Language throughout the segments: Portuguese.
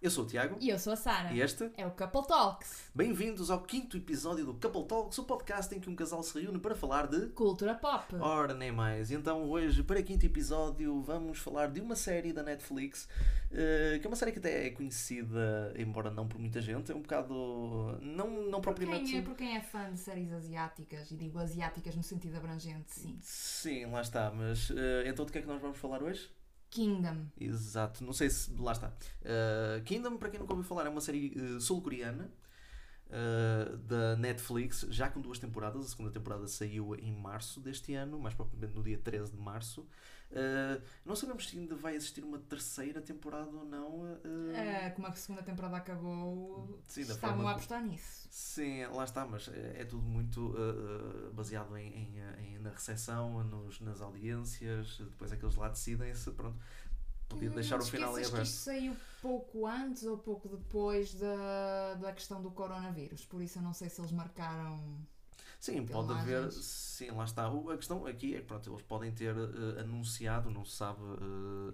Eu sou o Tiago e eu sou a Sara. e este. É o Couple Talks, Bem-vindos ao quinto episódio do Couple Talks, o podcast em que um casal se reúne para falar de. cultura pop. Ora, nem mais. Então, hoje, para o quinto episódio, vamos falar de uma série da Netflix, eh, que é uma série que até é conhecida, embora não por muita gente, é um bocado. não, não Por propriamente. quem, é, por quem é fã de séries asiáticas, e digo asiáticas no sentido abrangente, sim. Sim, lá está, mas eh, então de que é que nós vamos falar hoje? Kingdom. Exato, não sei se. Lá está. Uh, Kingdom, para quem nunca ouviu falar, é uma série uh, sul-coreana uh, da Netflix, já com duas temporadas. A segunda temporada saiu em março deste ano, mais propriamente no dia 13 de março. Uh, não sabemos se ainda vai existir uma terceira temporada ou não. uh, Ah, como a segunda temporada acabou, Sim, estavam a apostar nisso. Sim, lá está, mas é, é tudo muito uh, baseado em, em, em- na recepção, nos, nas audiências, depois é que eles lá decidem-se, pronto, podiam deixar Hum, o final em esqueças que aberto. isto saiu pouco antes ou pouco depois da, da questão do coronavírus, por isso eu não sei se eles marcaram. Sim, pode haver, sim, lá está. A questão aqui é que pronto, eles podem ter eh, anunciado, não se sabe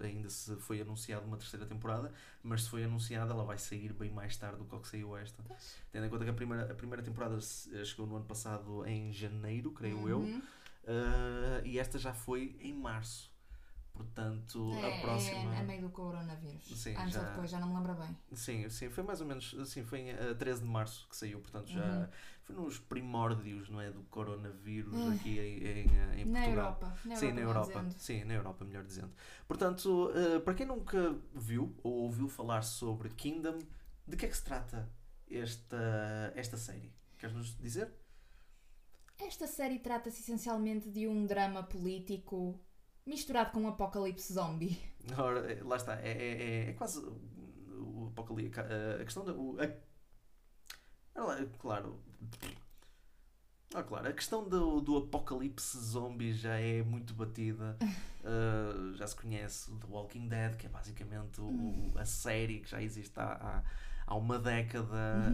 eh, ainda se foi anunciado uma terceira temporada, mas se foi anunciada ela vai sair bem mais tarde do que o que saiu esta. Tendo em conta que a primeira, a primeira temporada eh, chegou no ano passado em janeiro, creio eu, Uhum. eh, e esta já foi em março. Portanto, É, a próxima. é a meio do coronavírus. Sim, antes já- ou depois, já não me lembro bem. Sim, sim, foi mais ou menos assim, foi em eh, 13 de março que saiu, portanto já Uhum. Foi nos primórdios, não é, do coronavírus Ai. aqui em, em, eh, em na Portugal. Europa. Na Sim, na melhor Europa. Sim, na Europa, melhor dizendo. Portanto, eh, para quem nunca viu ou ouviu falar sobre Kingdom, de que é que se trata esta, esta série? Queres nos dizer? Esta série trata-se essencialmente de um drama político misturado com um apocalipse zombie. Ora, eh, lá está, é, é, é- é quase o apocalipse. A, a questão da. o- a- claro. Ah, claro, a questão do, do apocalipse zombie já é muito batida. Uh, já se conhece The Walking Dead, que é basicamente o- a série que já existe há, há, há uma década,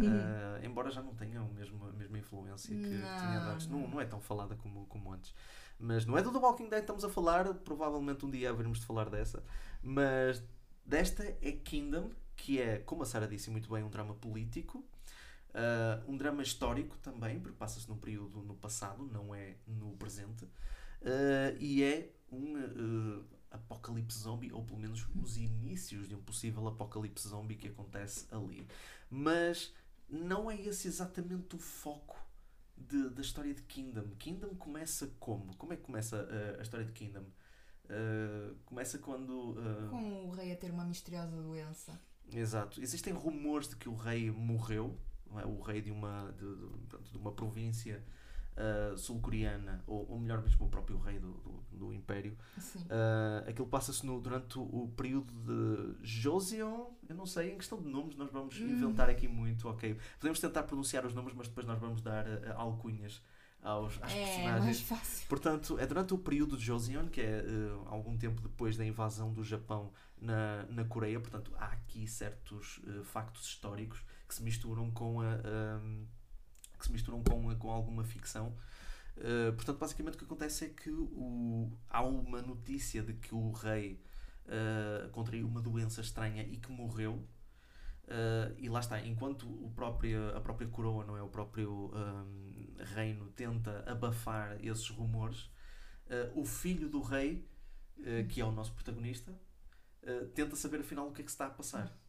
uh, embora já não tenha o mesmo, a mesma influência que, que tinha Não, antes. Não, não. não é tão falada como, como antes. Mas não é do The Walking Dead que estamos a falar, provavelmente um dia haveremos de falar dessa. Mas desta é Kingdom, que é, como a Sara disse muito bem, um drama político. Uh, um drama histórico também, porque passa-se num período no passado, não é no presente. Uh, e é um uh, apocalipse zombie, ou pelo menos os inícios de um possível apocalipse zombie que acontece ali. Mas não é esse exatamente o foco de- da história de Kingdom. Kingdom começa como? Como é que começa a história de Kingdom? Começa quando. Com o rei a ter uma misteriosa doença. Exato. Existem rumores de que o rei morreu, é? o rei de uma, de, de- pronto, de uma província ah, sul-coreana, ou, ou melhor mesmo o próprio rei do, do, do império. Ah, aquilo passa-se no- durante o, período de Joseon, eu não sei, em questão de nomes nós vamos inventar aqui muito, ok. Podemos tentar pronunciar os nomes, mas depois nós vamos dar ah, alcunhas aos, às É personagens. mais fácil. Portanto, é durante o período de Joseon, que é eh, algum tempo depois da invasão do Japão na, na Coreia. Portanto, há aqui certos eh, factos históricos que se misturam com a, ahm, que se misturam com, a- com alguma ficção. Eh, portanto, basicamente o que acontece é que o, há uma notícia de que o rei eh, contraiu uma doença estranha e que morreu. Uh, e lá está, enquanto o próprio, a própria coroa, não é? o próprio um, reino tenta abafar esses rumores, uh, o filho do rei, uh, que é o nosso protagonista, uh, tenta saber afinal o que é que se está a passar.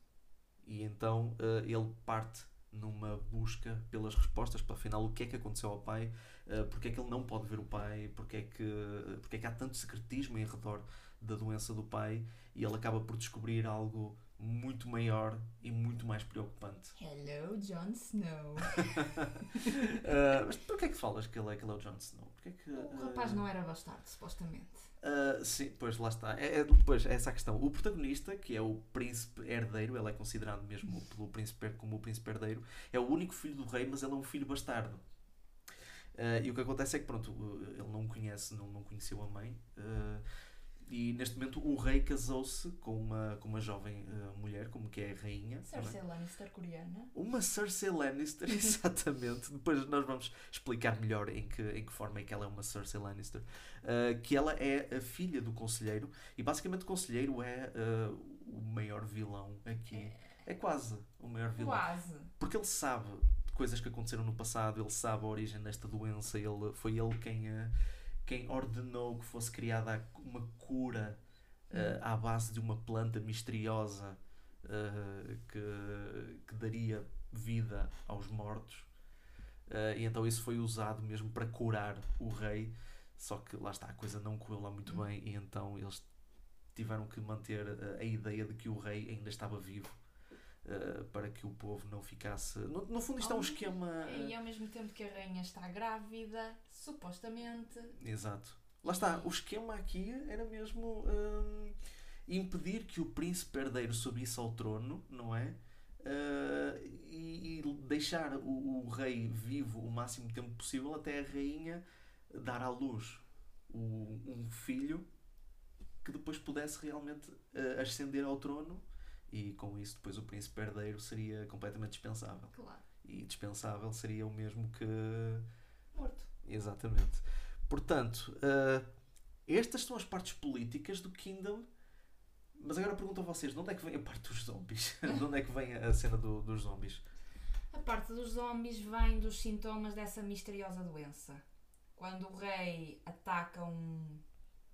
E então uh, ele parte numa busca pelas respostas para afinal o que é que aconteceu ao pai, uh, porque é que ele não pode ver o pai, porque é que, porque é que há tanto secretismo em redor da doença do pai? E ele acaba por descobrir algo muito maior e muito mais preocupante. Hello, Jon Snow. Uh, mas porquê é que falas que ele é, que ele é o Jon Snow? Porquê é que, O rapaz não era bastardo, supostamente. Uh, sim, pois lá está. É, é, pois, é essa a questão. O protagonista, que é o príncipe herdeiro, ele é considerado mesmo pelo príncipe como o príncipe herdeiro, é o único filho do rei, mas ele é um filho bastardo. Uh, e o que acontece é que pronto, uh, ele não conhece, não, não conheceu a mãe. uh, e neste momento o rei casou-se com uma, com uma jovem uh, mulher, como que é a rainha. é? Cersei Lannister coreana. Uma Cersei Lannister, exatamente. Depois nós vamos explicar melhor em que, em que forma é que ela é uma Cersei Lannister. Uh, que ela é a filha do conselheiro, e basicamente o conselheiro é uh, o maior vilão aqui. É quase o maior vilão. Quase. Porque ele sabe coisas que aconteceram no passado, ele sabe a origem desta doença, ele, foi ele quem, eh, quem ordenou que fosse criada uma cura eh, à base de uma planta misteriosa eh, que, que daria vida aos mortos. Eh, e então isso foi usado mesmo para curar o rei. Só que lá está, a coisa não correu lá muito bem e então eles tiveram que manter a ideia de que o rei ainda estava vivo. Eh, para que o povo não ficasse. No, no fundo, isto é um esquema. E ao mesmo tempo que a rainha está grávida, supostamente. Exato. Lá está, o esquema aqui era mesmo hum, impedir que o príncipe herdeiro subisse ao trono, não é? Uh, e, e deixar o, o rei vivo o máximo tempo possível até a rainha dar à luz o- um filho que depois pudesse realmente ascender ao trono e com isso depois o príncipe herdeiro seria completamente dispensável. Claro. E dispensável seria o mesmo que Morto. Exatamente. Portanto, eh, estas são as partes políticas do Kingdom. Mas agora pergunto a vocês, de onde é que vem a parte dos zombies? de onde é que vem a cena do- dos zombies? A parte dos zombies vem dos sintomas dessa misteriosa doença. Quando o rei ataca um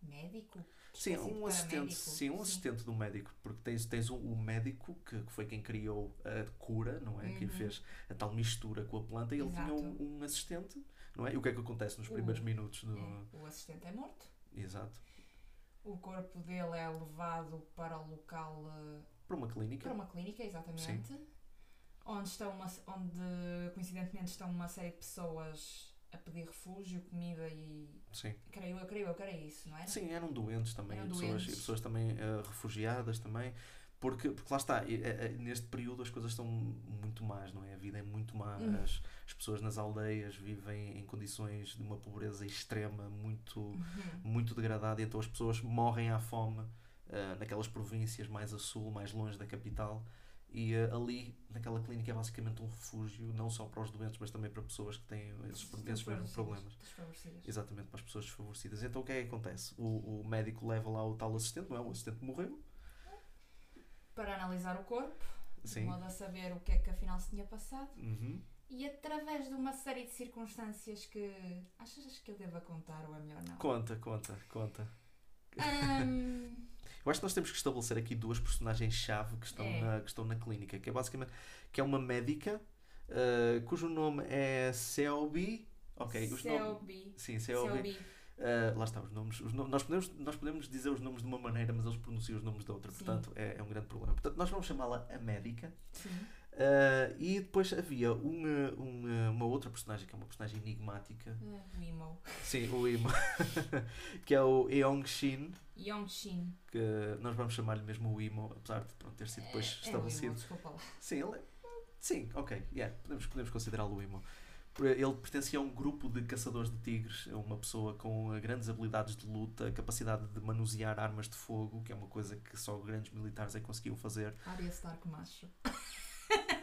médico? Sim, Espécie de um assistente, sim, um assistente do médico, porque tens, tens um, um médico que, que foi quem criou a cura, não é? Quem Uhum. fez a tal mistura com a planta e ele tinha Exato. um, um assistente, não é? E o que é que acontece nos O- primeiros minutos do. É, o assistente é morto. Exato. O corpo dele é levado para o local. eh, Para uma clínica. para uma clínica, exatamente. Onde, estão uma, onde coincidentemente estão uma série de pessoas a pedir refúgio, comida e. Sim. Creio eu, creio eu que era isso, não era? Sim, eram doentes também, Eram e pessoas, doentes. e pessoas também eh, refugiadas também, porque, porque lá está, eh, eh, neste período as coisas estão muito más, não é? A vida é muito má, Hum. as, as pessoas nas aldeias vivem em condições de uma pobreza extrema, muito, Uhum. muito degradada, e então as pessoas morrem à fome eh, naquelas províncias mais a sul, mais longe da capital. E eh, ali, naquela clínica, é basicamente um refúgio, não só para os doentes, mas também para pessoas que têm esses, esses mesmos problemas. desfavorecidas. Exatamente, para as pessoas desfavorecidas. Então o que é que acontece? O, o médico leva lá o tal assistente, não é? O assistente morreu. Para analisar o corpo, de Sim. modo a saber o que é que afinal se tinha passado. Uhum. E através de uma série de circunstâncias que. Achas que eu deva contar ou é melhor não? Conta, conta, conta. Ahm, Eu acho que nós temos que estabelecer aqui duas personagens-chave que, estão É. na, que estão na clínica, que é basicamente que é uma médica uh, cujo nome é Selby. Ok, os nomes. Selby. Sim, Selby. Selby. Uh, lá está, os nomes. Os no- nós, podemos, nós podemos dizer os nomes de uma maneira, mas eles pronunciam os nomes de outra. Sim. Portanto, é, é um grande problema. Portanto, nós vamos chamá-la a médica. Sim. Uh, e depois havia uma, uma, uma outra personagem que é uma personagem enigmática. O Emo. Sim, o Imo. que é o Eong Shin, Yong Shin. que nós vamos chamar-lhe mesmo o Imo, apesar de pronto, ter sido depois É- é o estabelecido. Emo, desculpa lá. Sim, ele é... Sim, ok, yeah, podemos, podemos considerá-lo o Imo. Ele pertencia a um grupo de caçadores de tigres, é uma pessoa com grandes habilidades de luta, capacidade de manusear armas de fogo, que é uma coisa que só grandes militares é que conseguiam fazer. Arya Stark macho.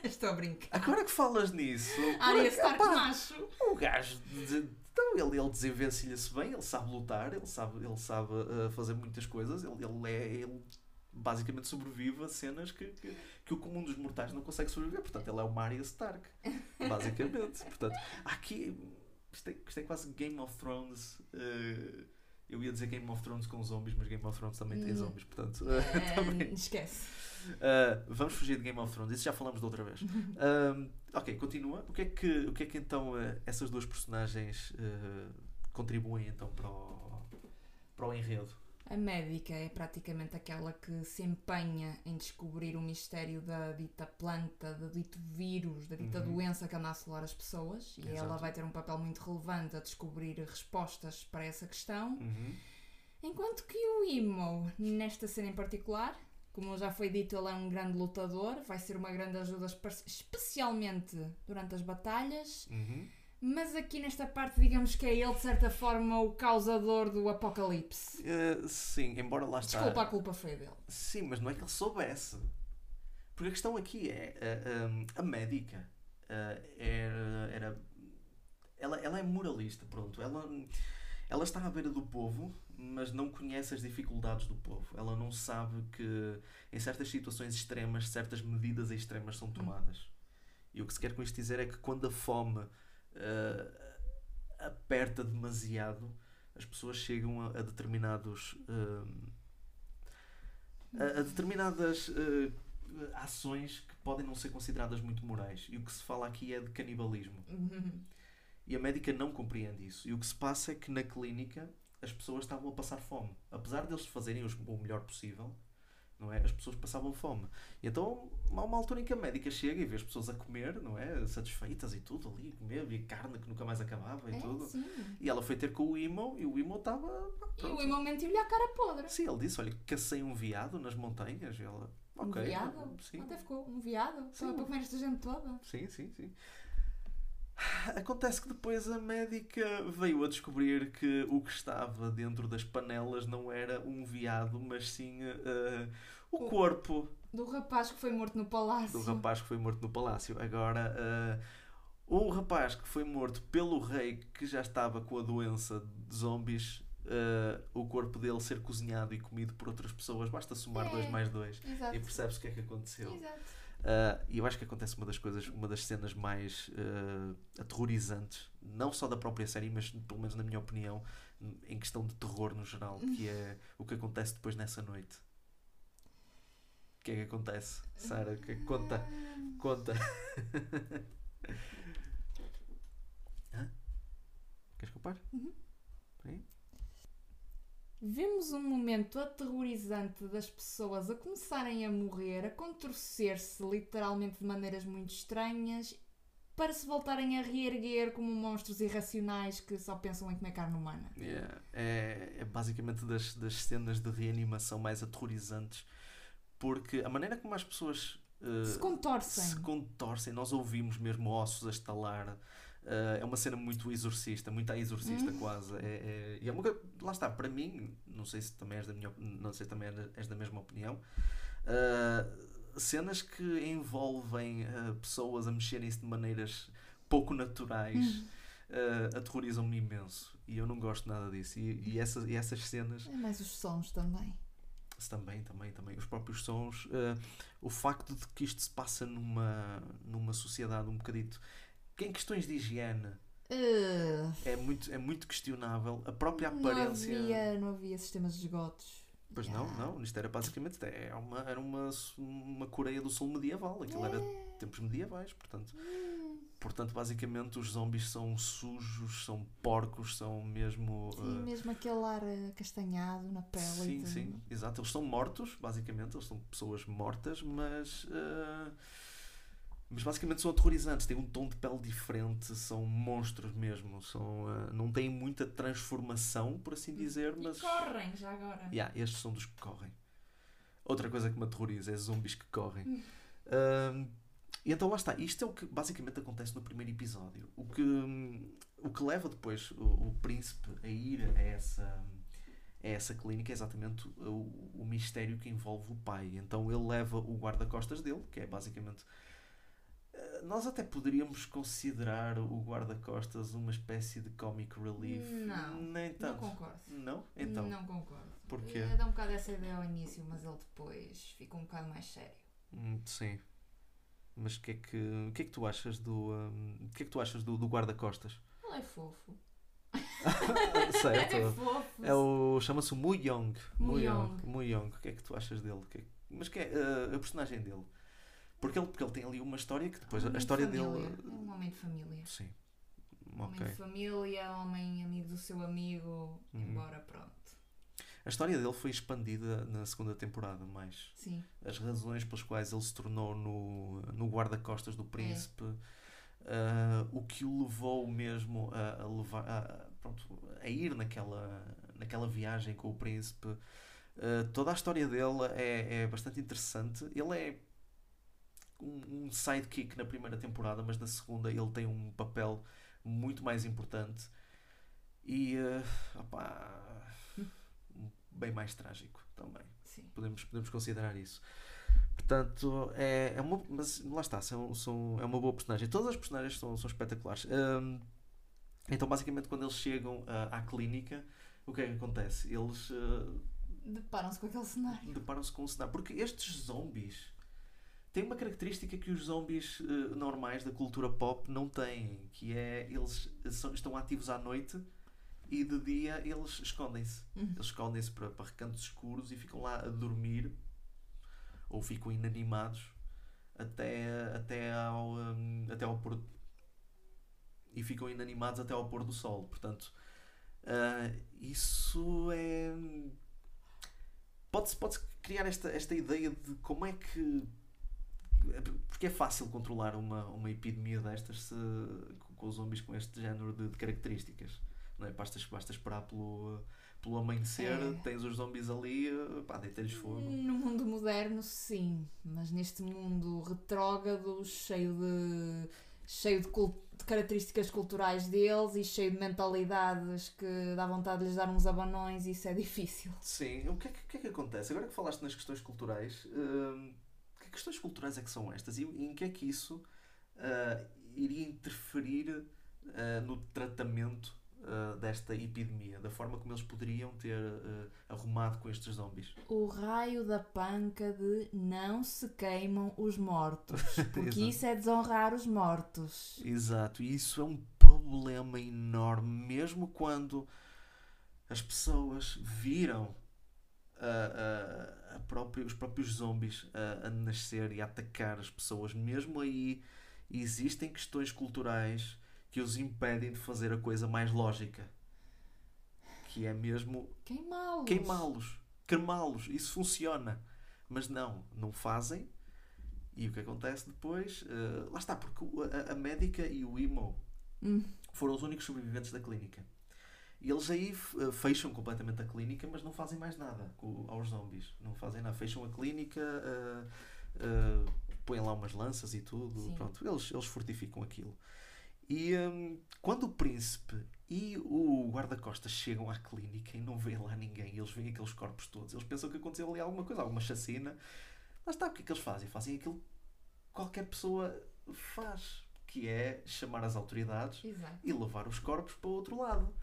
Estou a brincar. Agora que falas nisso, Arya por- Stark epá, macho. O gajo, então, ele, ele desenvencilha-se bem, ele sabe lutar, ele sabe, ele sabe uh, fazer muitas coisas, ele, ele, é, ele basicamente sobrevive a cenas que, que, que o comum dos mortais não consegue sobreviver. Portanto, ele é o Arya Stark, basicamente. Portanto, aqui, isto é, isto é quase Game of Thrones. uh, ia dizer Game of Thrones com zombies, mas Game of Thrones também tem Hum. zombies, portanto. Ah, também. esquece. Uh, vamos fugir de Game of Thrones, isso já falamos de outra vez. Um, ok, continua. O que é que, o que, é que então uh, essas duas personagens uh, contribuem então para o, para o enredo? A médica é praticamente aquela que se empenha em descobrir o mistério da dita planta, do dito vírus, da dita Uhum. doença que anda a assolar as pessoas. E Exato. ela vai ter um papel muito relevante a descobrir respostas para essa questão. Uhum. Enquanto que o Imo, nesta cena em particular, como já foi dito, ele é um grande lutador, vai ser uma grande ajuda, espe- especialmente durante as batalhas. Uhum. Mas aqui nesta parte, digamos que é ele, de certa forma, o causador do apocalipse. Uh, sim, embora lá está. Desculpa, a culpa foi dele. Sim, mas não é que ele soubesse. Porque a questão aqui é uh, um, a médica uh, era, era ela, ela é moralista, pronto. Ela, ela está à beira do povo, mas não conhece as dificuldades do povo. Ela não sabe que em certas situações extremas, certas medidas extremas são tomadas. E o que se quer com isto dizer é que quando a fome uh, aperta demasiado, as pessoas chegam a, a determinados. Uh, a, a, determinadas uh, ações que podem não ser consideradas muito morais. E o que se fala aqui é de canibalismo. Uhum. E a médica não compreende isso. E o que se passa é que na clínica as pessoas estavam a passar fome. Apesar deles fazerem o melhor possível, não é? As pessoas passavam fome. E então há uma altura em que a médica chega e vê as pessoas a comer, não é? Satisfeitas e tudo ali, a comer, e carne que nunca mais acabava e É, tudo. sim. E ela foi ter com o Imo e o Imo estava. E o irmão mentiu-lhe à cara podre. Sim, ele disse: Olha, cacei um veado nas montanhas. E ela, ok. Um viado? Sim, Até ficou um viado? Só Sim. para comer esta gente toda? sim, sim, sim. Acontece que depois a médica veio a descobrir que o que estava dentro das panelas não era um veado, mas sim eh, o O- corpo Do rapaz que foi morto no palácio. do rapaz que foi morto no palácio. Agora, eh, o rapaz que foi morto pelo rei que já estava com a doença de zombies, eh, o corpo dele ser cozinhado e comido por outras pessoas, basta somar É. 2 mais 2 Exato. e percebes o que é que aconteceu. Exato. Uh, e eu acho que acontece uma das coisas, uma das cenas mais uh, aterrorizantes, não só da própria série, mas pelo menos na minha opinião, em questão de terror no geral, que é o que acontece depois nessa noite. O que é que acontece? Sara, que é que conta? Ah, Conta. Hã? Queres pare? Uhum. Vemos um momento aterrorizante das pessoas a começarem a morrer, a contorcer-se literalmente de maneiras muito estranhas, para se voltarem a reerguer como monstros irracionais que só pensam em comer carne humana. Yeah. É, é basicamente das, das cenas de reanimação mais aterrorizantes, porque a maneira como as pessoas uh, Se contorcem. se contorcem, nós ouvimos mesmo ossos a estalar. Uh, é uma cena muito exorcista, muito a exorcista Hum. quase. É, é, e é uma, coisa- lá está, para mim, não sei se também és da, minha, não sei se também és da mesma opinião, uh, cenas que envolvem uh, pessoas a mexerem-se de maneiras pouco naturais Hum. uh, aterrorizam-me imenso. E eu não gosto nada disso. E, e, essas, e essas cenas É mais os sons também. também, também, também. Os próprios sons. uh, o facto de que isto se passa numa, numa sociedade um bocadito. Que em questões de higiene Uh, é muito, é muito questionável. A própria não, aparência. havia, não havia sistemas de esgotos. Pois Yeah. não, não. Isto era basicamente. É uma, era uma, uma Coreia do Sul medieval. Aquilo era tempos medievais, portanto. Hum, Portanto, basicamente, os zombies são sujos, são porcos, são mesmo. sim, uh, mesmo aquele ar uh, castanhado na pele. Sim, sim, exato. Eles são mortos, basicamente, eles são pessoas mortas, mas. ah, mas basicamente são aterrorizantes, têm um tom de pele diferente, são monstros mesmo, são, ah, não têm muita transformação, por assim dizer, mas. E correm já agora. Yeah, estes são dos que correm. Outra coisa que me aterroriza é zombies que correm. Hum. E então lá está. Isto é o que basicamente acontece no primeiro episódio. O que, o que leva depois o, o príncipe a ir a essa, a essa clínica é exatamente o, o mistério que envolve o pai. Então ele leva o guarda-costas dele, que é basicamente. Eh, Nós até poderíamos considerar o guarda-costas uma espécie de comic relief. Não, Nem Não tanto. concordo. Não? Então. Não concordo. Porquê? Eh, Dá um bocado essa ideia ao início, mas ele depois fica um bocado mais sério. Hum, sim. Mas o que é que, o que é que tu achas do, hum, o que é que tu achas do, do guarda-costas? Ele é fofo. certo. É fofo. É o chama-se o Mu Young. Mu Young. Mu Young. O que é que tu achas dele? O que é que- Mas que é uh, a personagem dele? Porque ele, porque ele tem ali uma história que depois Homem a de história família. dele. É um homem de família. Sim. Homem Ok. de família, homem amigo do seu amigo, Uhum. embora pronto. A história dele foi expandida na segunda temporada, mais. Sim. as razões pelas quais ele se tornou no, no guarda-costas do É. príncipe, ah, o que o levou mesmo a, a levar a, pronto, a ir naquela, naquela viagem com o príncipe. Ah, toda a história dele é, é bastante interessante. Ele é um, um sidekick na primeira temporada, mas na segunda ele tem um papel muito mais importante e ah, opá, bem mais trágico também Sim. podemos, podemos considerar isso. Portanto, é, é uma, mas lá está, são, são, é uma boa personagem. Todas as personagens são, são espetaculares. Hum, Então, basicamente, quando eles chegam uh, à clínica, o que é que acontece? Eles uh, Deparam-se com aquele cenário. deparam-se com um cenário. Porque estes zombies têm uma característica que os zombies uh, normais da cultura pop não têm, que é eles são- estão ativos à noite e de dia eles escondem-se. Uhum. Eles escondem-se para, para recantos escuros e ficam lá a dormir ou ficam inanimados até, até, ao, hum, até ao pôr e ficam inanimados até ao pôr do sol. Portanto, ah, isso é. Pode-se pode criar esta, esta ideia de como é que. Porque é fácil controlar uma, uma epidemia destas se, com, zombies com este género de, de características. Não é? basta, basta esperar pelo, pelo amanhecer, É. tens os zombies ali, pá, deita-lhes fogo. No mundo moderno, sim, mas neste mundo retrógrado, cheio de cheio de, de características culturais deles e cheio de mentalidades que dá vontade de lhes dar uns abanões, isso é difícil. Sim, o que é que, que é que acontece? Agora que falaste nas questões culturais, hum, questões culturais é que são estas? E em que é que isso ah, iria interferir ah, no tratamento ah, desta epidemia? Da forma como eles poderiam ter arrumado com estes zombies? O raio da panca de não se queimam os mortos, porque isso é desonrar os mortos. Exato, e isso é um problema enorme, mesmo quando as pessoas viram a- a- a própria- os próprios zombies a, a nascer e a atacar as pessoas, mesmo aí existem questões culturais que os impedem de fazer a coisa mais lógica, que é mesmo Queimá-los. queimá-los, cremá-los, isso funciona. Mas não, não fazem. E o que acontece depois? eh, lá está, porque a, a médica e o Imo Hum. foram os únicos sobreviventes da clínica. E eles aí eh, fecham completamente a clínica, mas não fazem mais nada com, aos zombies. Não fazem nada. Fecham a clínica, eh, eh, põem lá umas lanças e tudo. Sim. Pronto, eles, eles fortificam aquilo. E hum, quando o príncipe e o guarda-costas chegam à clínica e não vêem lá ninguém, eles veem aqueles corpos todos, eles pensam que aconteceu ali alguma coisa, alguma chacina. Lá está, o que é que eles fazem? Fazem aquilo que qualquer pessoa faz, que é chamar as autoridades Exato. e levar os corpos para o outro lado,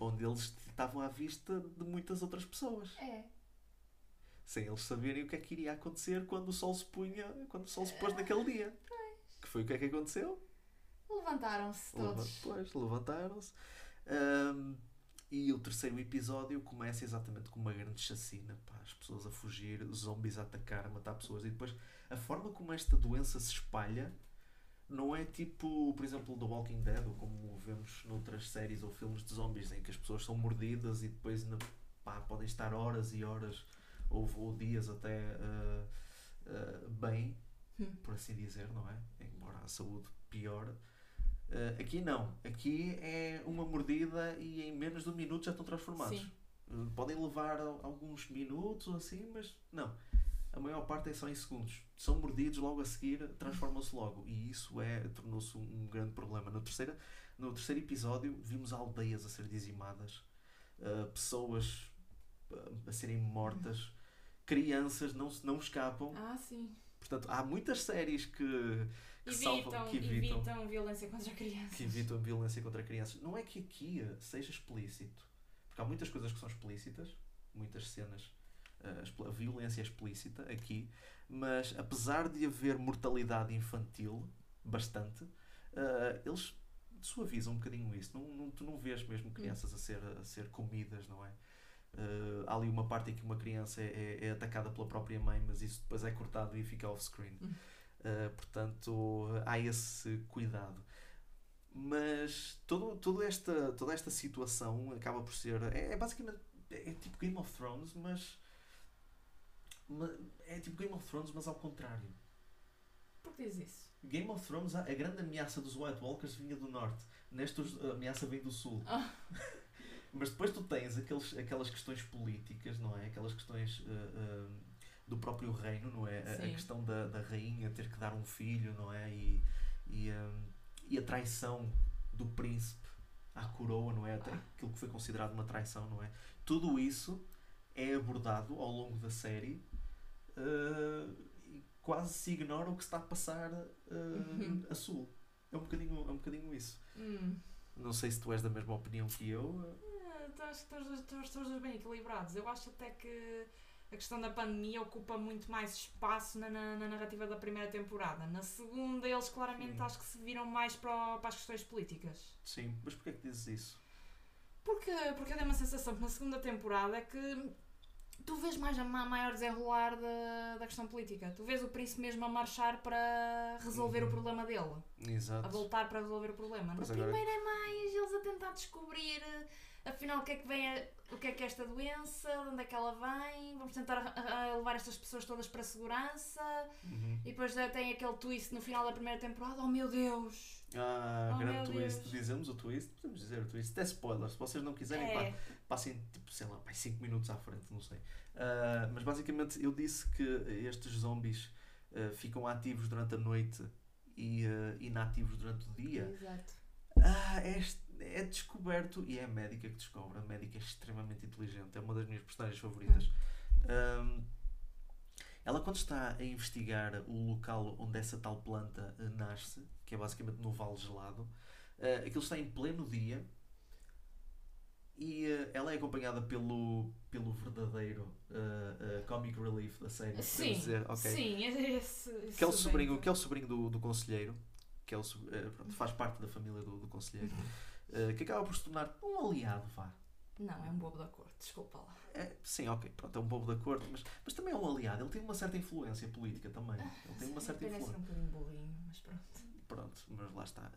onde eles estavam à vista de muitas outras pessoas, É. sem eles saberem o que é que iria acontecer quando o sol se punha, quando o sol se pôs naquele dia. Que foi o que é que aconteceu? Levantaram-se Leva- todos. Pois, levantaram-se. Ahm, e o terceiro episódio começa exatamente com uma grande chacina. Pá, as pessoas a fugir, zombies a atacar, a matar pessoas. E depois, a forma como esta doença se espalha não é tipo, por exemplo, The Walking Dead, ou como vemos noutras séries ou filmes de zombies, em que as pessoas são mordidas e depois ainda, pá, podem estar horas e horas ou, ou dias até ah, ah, bem, Hum. por assim dizer, não é? Embora a saúde piore. Uh, aqui não. Aqui é uma mordida e em menos de um minuto já estão transformados. Sim. Uh, podem levar al- alguns minutos ou assim, mas não. A maior parte é só em segundos. São mordidos logo a seguir, transformam-se logo. E isso é, tornou-se um, grande problema. No terceiro, no terceiro episódio vimos aldeias a ser dizimadas, uh, pessoas uh, a serem mortas, crianças não, não escapam. Ah, sim. Portanto, há muitas séries que, que Evitam, salvam, que evitam. evitam violência contra crianças. que evitam violência contra crianças. Não é que aqui eh, seja explícito, porque há muitas coisas que são explícitas, muitas cenas, eh, a violência explícita aqui, mas apesar de haver mortalidade infantil, bastante, eh, eles suavizam um bocadinho isso. Não, não, tu não vês mesmo crianças a ser, a ser comidas, não é? Eh, há ali uma parte em que uma criança é, é- atacada pela própria mãe, mas isso depois é cortado e fica off-screen. Hum. Uh, portanto, há esse cuidado. Mas todo, todo esta, toda esta situação acaba por ser. É, é basicamente. É, é tipo Game of Thrones, mas. É tipo Game of Thrones, mas ao contrário. Por que diz isso? Game of Thrones, a grande ameaça dos White Walkers vinha do norte. Nesta, os- a ameaça vem do sul. Ah. Mas depois tu tens aqueles, aquelas questões políticas, não é? Aquelas questões uh, uh, do próprio reino, não é? A- A, questão da, da rainha ter que dar um filho, não é? E, e, um, e a traição do príncipe à coroa, não é? Até Ah. aquilo que foi considerado uma traição, não é? Tudo isso é abordado ao longo da série uh, quase se ignora o que está a passar uh, Uhum. a sul. É um bocadinho, é um bocadinho isso. Hum. Não sei se tu és da mesma opinião que eu. Ah, Acho que estamos, bem equilibrados. Eu acho até que a questão da pandemia ocupa muito mais espaço na, na, na narrativa da primeira temporada. Na segunda, eles claramente Sim. acho que se viram mais para, para as questões políticas. Sim, mas porquê é que dizes isso? Porque, porque eu tenho uma sensação que na segunda temporada é que tu vês mais a ma- maior desenrolar da, da questão política. Tu vês o príncipe mesmo a marchar para resolver Uhum. o problema dele. A Exato. voltar para resolver o problema. Pois na agora- primeira é mais eles a tentar descobrir eh, afinal o que é que vem a- o que é que é esta doença, de onde é que ela vem, vamos tentar a- a levar estas pessoas todas para a segurança Uhum. e depois já tem aquele twist no final da primeira temporada, oh meu Deus! Ah, Oh, grande twist. Deus. Dizemos o twist? Podemos dizer o twist. Até spoiler. Se vocês não quiserem, É, pá, passem, tipo, sei lá, 5 minutos à frente, não sei. Ah, mas basicamente eu disse que estes zombies ah, ficam ativos durante a noite e ah, inativos durante o dia. Exato. Ah, é, é descoberto e é a médica que descobre. A médica é extremamente inteligente, é uma das minhas personagens favoritas. Ahm, ela, quando está a investigar o local onde essa tal planta nasce, que é basicamente no Vale Gelado, eh, aquilo está em pleno dia e eh, ela é acompanhada pelo, pelo verdadeiro eh, eh, comic relief da série. Sim, dizer, ok? sim, esse, esse que é o sobrinho, que é o sobrinho do, do conselheiro, que é o, pronto, faz parte da família do, do conselheiro, eh, que acaba por se tornar um aliado, vá. Não, é um bobo da corte, desculpa lá. É, sim, ok, pronto, é um bobo da corte, mas, mas também é um aliado, ele tem uma certa influência política também. Ele tem uma certa influência. um bocadinho burrinho, mas pronto. Pronto, mas lá está.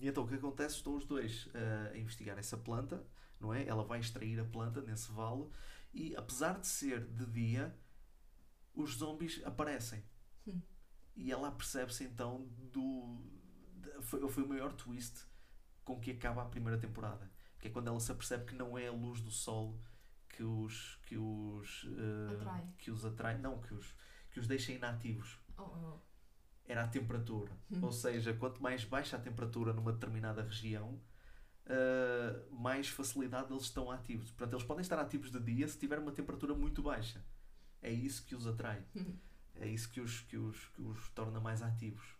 E então o que acontece? Estão os dois ah, a investigar essa planta, não é? Ela vai extrair a planta nesse vale e apesar de ser de dia, os zombies aparecem. Hum. E ela percebe-se então do. de- Foi, foi o maior twist com que acaba a primeira temporada. Que é quando ela se apercebe que não é a luz do sol que os. que os. Atrai. que os atrai. Não, que os, que os deixa inativos Oh, oh. Era a temperatura. Hum. Ou seja, quanto mais baixa a temperatura numa determinada região, uh, mais facilidade eles estão ativos. Portanto, eles podem estar ativos de dia se tiver uma temperatura muito baixa. É isso que os atrai. É isso que os, que os, que os torna mais ativos.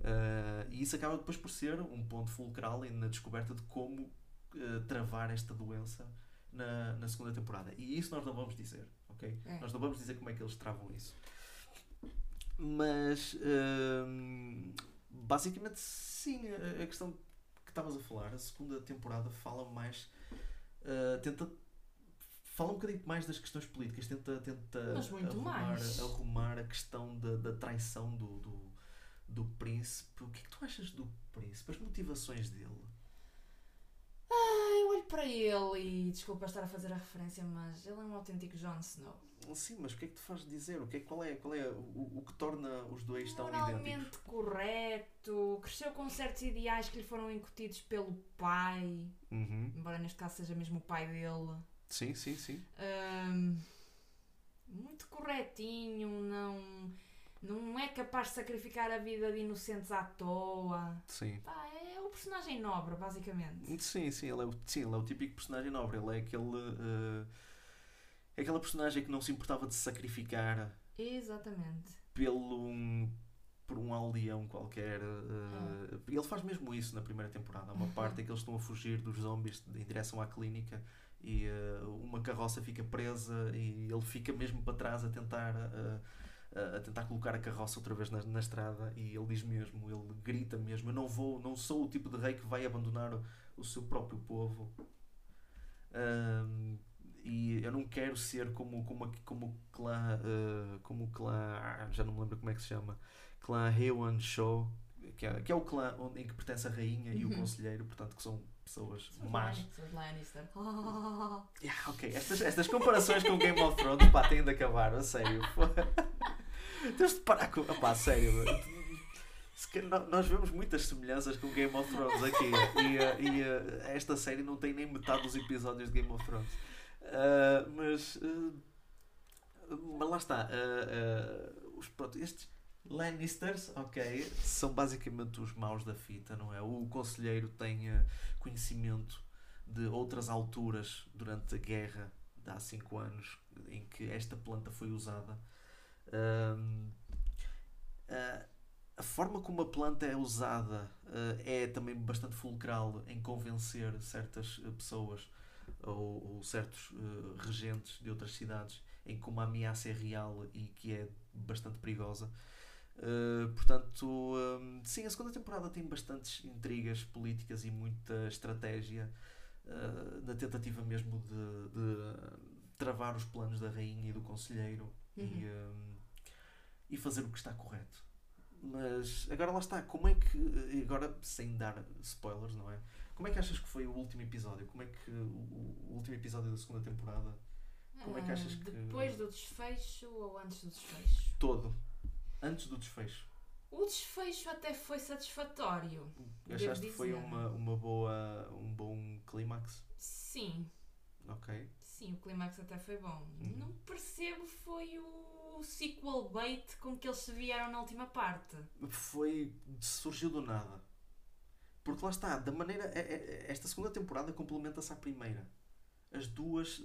Uh, e isso acaba depois por ser um ponto fulcral na descoberta de como uh, travar esta doença na, na segunda temporada. E isso nós não vamos dizer, ok? É. Nós não vamos dizer como é que eles travam isso. Mas hum, basicamente sim, a- a questão que estavas a falar, a segunda temporada fala mais. uh, tenta. Fala um bocadinho mais das questões políticas, tenta, tenta arrumar, arrumar a questão da, da traição do, do, do príncipe. O que é que tu achas do príncipe? As motivações dele? Ah, eu olho para ele e desculpa estar a fazer a referência, mas ele é um autêntico Jon Snow. Sim, mas o que é que te faz dizer? O que é, qual é, qual é o, o que torna os dois tão Moralmente idênticos? correto, cresceu com certos ideais que lhe foram incutidos pelo pai, Uhum. embora neste caso seja mesmo o pai dele. Sim, sim, sim. Ahm, muito corretinho, não, não é capaz de sacrificar a vida de inocentes à toa. Sim. Pá, é o personagem nobre, basicamente. Sim, sim, ele é o, sim, ele é o típico personagem nobre. Ele é aquele. eh, é aquela personagem que não se importava de se sacrificar Exatamente. pelo um, por um aldeão qualquer. eh, Ele faz mesmo isso na primeira temporada. Há uma parte em que eles estão a fugir dos zombies em direção à clínica e eh, uma carroça fica presa e ele fica mesmo para trás a tentar. eh, a- tentar colocar a carroça outra vez na, na estrada e ele diz mesmo, ele grita mesmo, eu não vou, não sou o tipo de rei que vai abandonar o, o seu próprio povo. E eu não quero ser como, como, como o clã, ah, como o clã, já não me lembro como é que se chama, clã Hewan Show, que é, que é o clã onde, em que pertence a rainha e o Uhum. conselheiro, portanto que são pessoas São más. Os Lannister. Ah, Yeah, ok, estas, estas comparações com Game of Thrones, pá, têm de acabar, a sério. Temos de parar com. Pá, a sério. Nós vemos muitas semelhanças com Game of Thrones aqui e, eh, e, eh, esta série não tem nem metade dos episódios de Game of Thrones. Ah, mas, ah, lá está. ah, os, pronto, estes Lannisters, ok, são basicamente os maus da fita, não é? O conselheiro tem conhecimento de outras alturas durante a guerra de há 5 anos em que esta planta foi usada. Ahm, ah, a forma como a planta é usada eh, é também bastante fulcral em convencer certas pessoas ou, ou certos eh, regentes de outras cidades em que uma ameaça é real e que é bastante perigosa. Uh, portanto, um, sim, a segunda temporada tem bastantes intrigas políticas e muita estratégia uh, na tentativa mesmo de, de, travar os planos da rainha e do conselheiro uhum. e, um, e fazer o que está correto. Mas agora lá está, como é que, agora sem dar spoilers, não é? Como é que achas que foi o último episódio? Como é que o, o último episódio da segunda temporada? Como é que achas que. Depois do desfecho ou antes do desfecho? Todo. Antes do desfecho. O desfecho até foi satisfatório. Achaste que foi uma, uma boa, um bom clímax? Sim. Ok. Sim, o clímax até foi bom. Uhum. Não percebo foi o sequel bait com que eles se vieram na última parte. Foi. surgiu do nada. Porque lá está, da maneira. É, é, esta segunda temporada complementa-se à primeira. As duas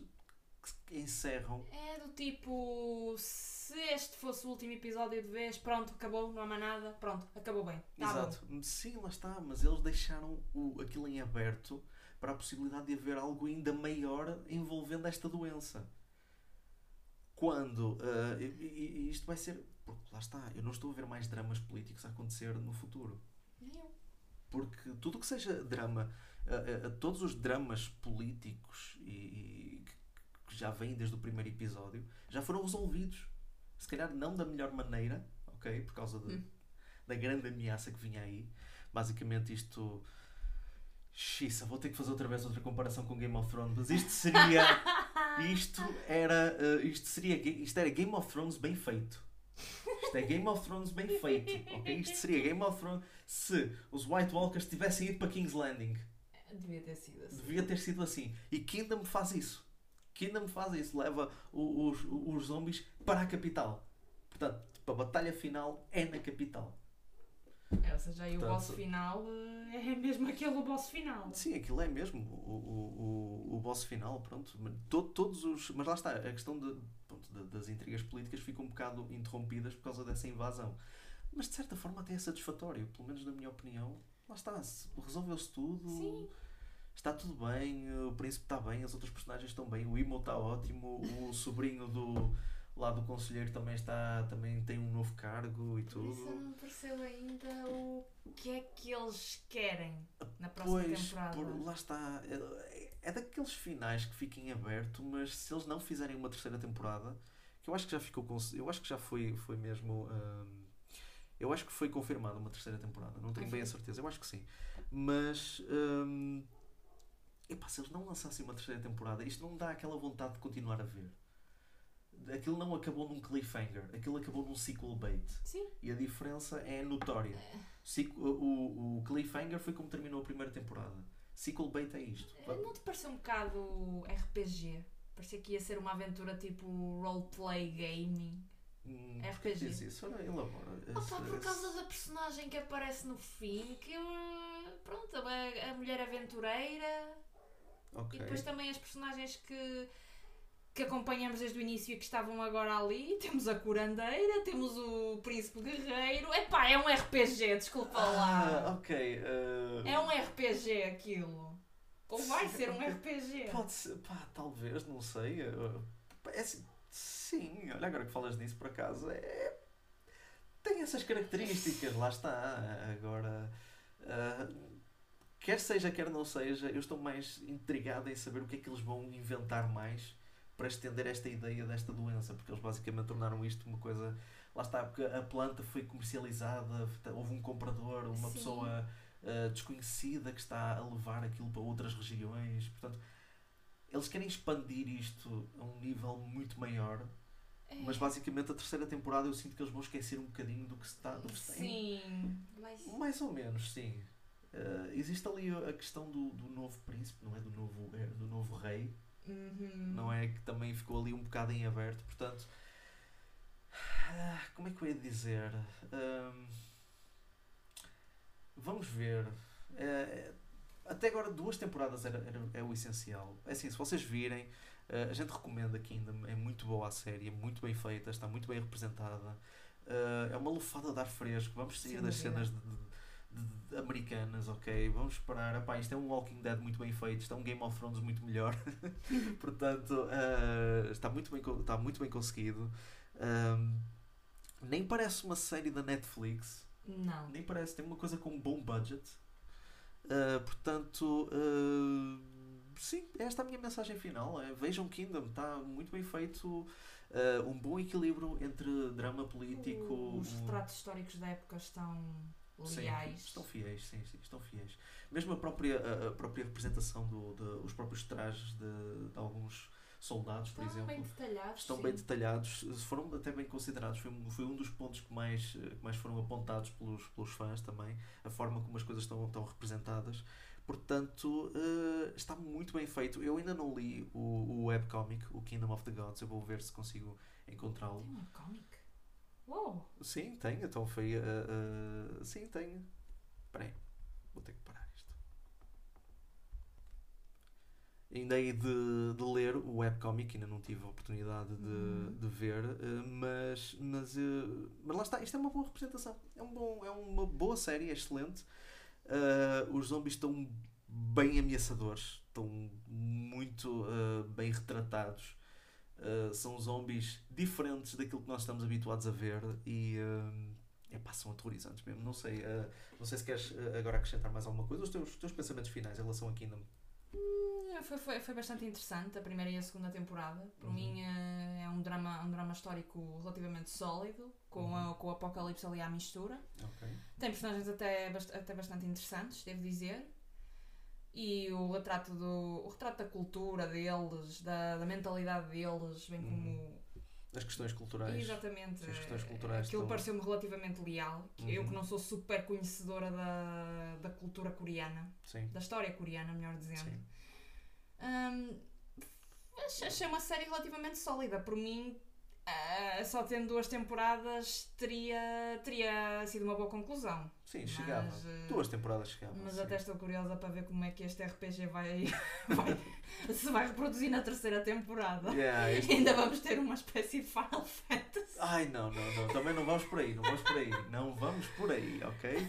encerram. É do tipo, se este fosse o último episódio de vez, pronto, acabou, não há mais nada, pronto, acabou bem. Tá Exato. Bom. Sim, lá está, mas eles deixaram o, aquilo em aberto para a possibilidade de haver algo ainda maior envolvendo esta doença. Quando, uh, e, e, isto vai ser, porque lá está, eu não estou a ver mais dramas políticos a acontecer no futuro. Não. Porque tudo o que seja drama, uh, uh, todos os dramas políticos e, que já vêm desde o primeiro episódio, já foram resolvidos. Se calhar não da melhor maneira, ok? Por causa de, hum. da grande ameaça que vinha aí. Basicamente isto... Xissa, vou ter que fazer outra vez outra comparação com Game of Thrones, mas isto seria... Isto era... Isto seria... Isto era Game of Thrones bem feito. Isto é Game of Thrones bem feito, ok? Isto seria Game of Thrones se os White Walkers tivessem ido para King's Landing. Devia ter sido assim. Devia ter sido assim. E Kingdom faz isso que ainda me faz isso, leva os, os zombies para a capital. Portanto, tipo, a batalha final é na capital. É, ou seja, aí Portanto, o boss final eh, é mesmo aquele boss final. Sim, aquilo é mesmo o, o, o, o boss final, pronto. Todo, todos os, mas lá está, a questão de, pronto, das intrigas políticas fica um bocado interrompidas por causa dessa invasão. Mas de certa forma até é satisfatório, pelo menos na minha opinião. Lá está, resolveu-se tudo. Sim está tudo bem, o príncipe está bem, as outras personagens estão bem, o Imo está ótimo, o sobrinho do lá do conselheiro também está também tem um novo cargo e tudo. Isso não apareceu ainda o que é que eles querem na próxima pois, temporada. Por, lá está. É, é daqueles finais que fiquem aberto, mas se eles não fizerem uma terceira temporada, que eu acho que já ficou eu acho que já foi, foi mesmo. Hum, eu acho que foi confirmada uma terceira temporada, não tenho bem a certeza, eu acho que sim. Mas hum, epá, se eles não lançassem uma terceira temporada, isto não dá aquela vontade de continuar a ver. Aquilo não acabou num cliffhanger, aquilo acabou num sequel bait. Sim. E a diferença é notória. O, o, o cliffhanger foi como terminou a primeira temporada. Sequel bait é isto. Eh, não te pareceu um bocado RPG? Parecia que ia ser uma aventura tipo roleplay gaming. Hum, RPG. Diz isso? Ora, elabora. Opa, por causa da personagem que aparece no fim, que pronto, a, a mulher aventureira Okay. E depois também as personagens que, que acompanhamos desde o início e que estavam agora ali. Temos a curandeira, temos o príncipe guerreiro. Epá, é um RPG, desculpa lá. Ah, ok. Uh... É um RPG aquilo. Ou vai ser um RPG. Pode ser, pá, talvez, não sei. É, assim, sim, olha agora que falas nisso por acaso. É, tem essas características, lá está. Agora. Uh, quer seja, quer não seja, eu estou mais intrigado em saber o que é que eles vão inventar mais para estender esta ideia desta doença, porque eles basicamente tornaram isto uma coisa. Lá está, porque a planta foi comercializada, houve um comprador, uma Sim. pessoa uh, desconhecida que está a levar aquilo para outras regiões. Portanto, eles querem expandir isto a um nível muito maior. É. Mas basicamente a terceira temporada eu sinto que eles vão esquecer um bocadinho do que está. Do que sim, mas... mais ou menos, sim. Uh, existe ali a questão do, do novo príncipe, não é? Do novo, é, do novo rei, uhum. não é? Que também ficou ali um bocado em aberto. Portanto, uh, como é que eu ia dizer? Uh, vamos ver. Eh, até agora, duas temporadas era, era, é o essencial. É assim, se vocês virem, a gente recomenda que ainda é muito boa a série, é muito bem feita, está muito bem representada. Uh, é uma lufada de ar fresco. Vamos sair Sem das cenas de, de- de- americanas, ok? Vamos esperar. Epá, isto é um Walking Dead muito bem feito, isto é um Game of Thrones muito melhor. Portanto, uh, está, muito bem, está muito bem conseguido. Um, nem parece uma série da Netflix. Não. Nem parece, tem uma coisa com um bom budget. Uh, portanto, uh, sim, esta é a minha mensagem final. É, vejam Kingdom, está muito bem feito. uh, um bom equilíbrio entre drama político. Os um- retratos históricos da época estão Sim, leais. estão fiéis, sim, sim, estão fiéis. Mesmo a própria, a, a própria representação, do, de- os próprios trajes de, de alguns soldados, por Estão exemplo. bem detalhados. estão sim. bem detalhados, foram até bem considerados. Foi, um- foi um dos pontos que mais, que mais foram apontados pelos, pelos fãs também, a forma como as coisas estão, estão representadas. Portanto, eh, está muito bem feito. Eu ainda não li o, o webcomic, o Kingdom of the Gods. Eu vou ver se consigo encontrá-lo. Tem um cómic. Uou! Sim, tenho. Então foi. eh, eh, sim, tenho. Espera aí, vou ter que parar isto. Ainda hei de, de ler o webcomic, ainda não tive a oportunidade de, Uhum. de ver, eh, mas, mas, eh, mas lá está, isto é uma boa representação. É, um bom, é uma boa série, é excelente. Eh, os zombies estão bem ameaçadores, estão muito eh, bem retratados. Uh, são zombies diferentes daquilo que nós estamos habituados a ver e uh, epá, são aterrorizantes mesmo. Não sei, uh, não sei se queres uh, agora acrescentar mais alguma coisa, os teus, os teus pensamentos finais em relação a Kingdom. Hum, Foi, foi, foi bastante interessante a primeira e a segunda temporada. Por Uhum. mim eh, é um drama, um drama histórico relativamente sólido, com, a- Uhum. com o apocalipse ali à mistura. Ok. Tem personagens até, até bastante interessantes, devo dizer. E o retrato, do, o retrato da cultura deles, da, da mentalidade deles, bem como. As questões culturais. Exatamente. As questões eh, culturais Aquilo estão- pareceu-me relativamente leal. que Eu Uhum. que não sou super conhecedora da, da cultura coreana, Sim. da história coreana, melhor dizendo. Ach- achei uma série relativamente sólida. Por mim, ah, só tendo duas temporadas, teria, teria sido uma boa conclusão. Sim, Mas, chegava. eh, Duas temporadas chegavam. Mas sim. até estou curiosa para ver como é que este RPG vai, vai- se vai reproduzir na terceira temporada. Yeah, isto- Ainda vamos ter uma espécie de Final Fantasy. Ai, não, não, não. Também não vamos por aí, não vamos por aí. Não vamos por aí, ok?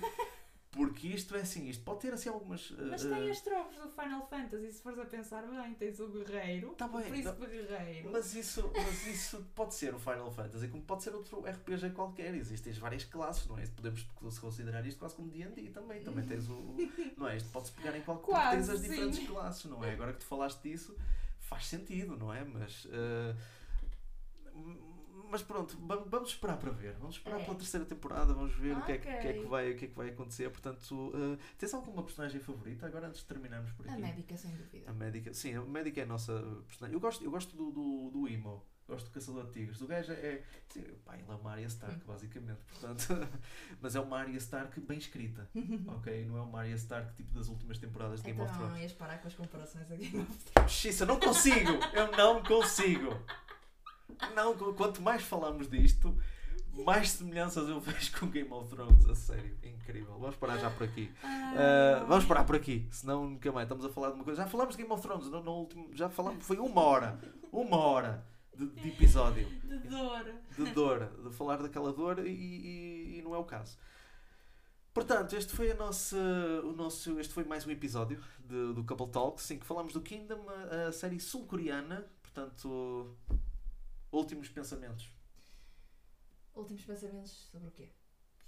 Porque isto é assim, isto pode ter assim algumas. uh, Mas uh, tem as tropes do Final Fantasy, se fores a pensar bem, tens o guerreiro, Tá bem, o príncipe guerreiro. Mas isso, mas isso pode ser o Final Fantasy, como pode ser outro RPG qualquer. Existem várias classes, não é? Podemos considerar isto quase como D&D também. Também tens o... Não é? Isto pode-se pegar em qualquer... Quase, tens as sim. diferentes classes, não é? Agora que tu falaste disso, faz sentido, não é? Mas... eh, Mas pronto, va- vamos esperar para ver. Vamos esperar É. pela terceira temporada, vamos ver o, que é, que- o que é que vai, o que é que vai acontecer. Portanto, eh, tens alguma personagem favorita? Agora antes de terminarmos por A aqui. médica, sem dúvida. A médica, sim, a médica é a nossa personagem. Eu gosto, eu gosto do, do, do Emo, gosto do Caçador de Tigres. O gajo é. Sim, pá, ele é uma Arya Stark, basicamente. Portanto, mas é uma Arya Stark bem escrita, ok? Não é uma Arya Stark tipo das últimas temporadas de Game Então of não Thrones. ias parar com as comparações aqui. Game Xiça, eu não consigo! Eu não consigo! Não, qu- quanto mais falamos disto, mais semelhanças eu vejo com Game of Thrones, a sério, incrível. Vamos parar já por aqui. Uh, vamos parar por aqui, senão nunca mais estamos a falar de uma coisa. Já falamos de Game of Thrones, no, no último, já falamos, foi uma hora, uma hora de, de episódio De dor. de dor, de falar daquela dor e, e- e não é o caso. Portanto, este foi a nossa, o nosso, este foi mais um episódio de- do Couple Talks, em que falamos do Kingdom, a, a série sul-coreana. Portanto, últimos pensamentos Últimos pensamentos sobre o quê?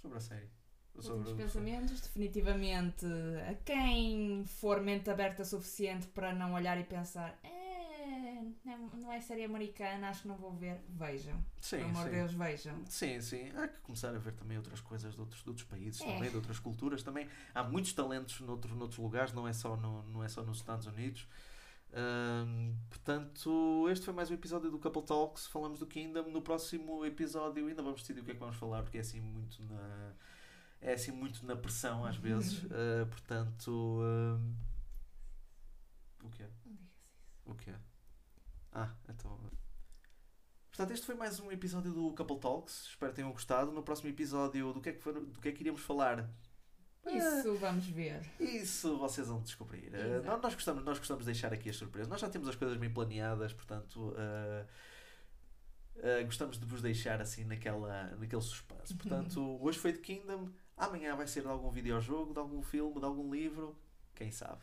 sobre a série. Últimos pensamentos, definitivamente, a quem for mente aberta suficiente para não olhar e pensar "É, não é série americana, acho que não vou ver, vejam. Sim, Pelo amor de Deus, vejam. Sim, sim. Há que começar a ver também outras coisas de outros, de outros países, É. também, de outras culturas. Também há muitos talentos noutro, noutros lugares, não é só, no, não é só nos Estados Unidos. Ahm, portanto, este foi mais um episódio do Couple Talks. Falamos do Kingdom. No próximo episódio ainda vamos decidir o que é que vamos falar, porque é assim muito na, é assim muito na pressão às vezes. Ah, portanto, ahm, o que é? Não digas isso. O que é? Ah, então. Portanto, este foi mais um episódio do Couple Talks. Espero que tenham gostado. No próximo episódio, do que é que, for- do que, é que iremos falar? Isso vamos ver. Isso vocês vão descobrir. Uh, nós, gostamos, nós gostamos de deixar aqui as surpresas. Nós já temos as coisas bem planeadas, portanto. uh, Uh, gostamos de vos deixar assim naquela, naquele suspense. Portanto, hoje foi de Kingdom, amanhã vai ser de algum videojogo, de algum filme, de algum livro, quem sabe.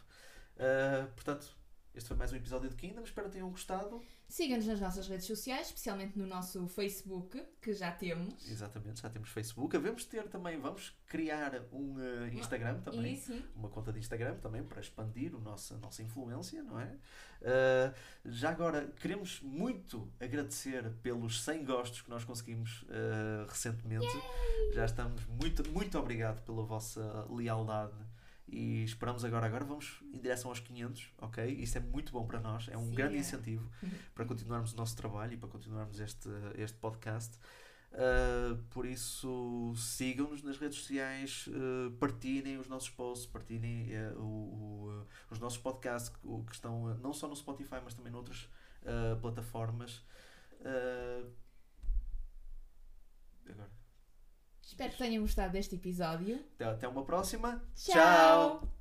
Portanto, este foi mais um episódio de Kingdom, espero que tenham gostado. Siga-nos nas nossas redes sociais, especialmente no nosso Facebook, que já temos. Exatamente, já temos Facebook. Devemos ter também, vamos criar um uh, Instagram também. sim. Uma conta de Instagram também para expandir o nosso, a nossa influência, não é? Uh, já agora, queremos muito agradecer pelos 100 gostos que nós conseguimos uh, recentemente. Yay! Já estamos muito, muito obrigado pela vossa lealdade e esperamos agora, agora vamos em direção aos 500, ok? Isso é muito bom para nós, é um Sim, grande é. incentivo para continuarmos o nosso trabalho e para continuarmos este, este podcast. Uh, por isso, sigam-nos nas redes sociais, uh, partilhem os nossos posts, partilhem uh, o, o, os nossos podcasts que, que estão não só no Spotify, mas também noutras plataformas. agora. Espero que tenham gostado deste episódio. Até, até uma próxima. Tchau.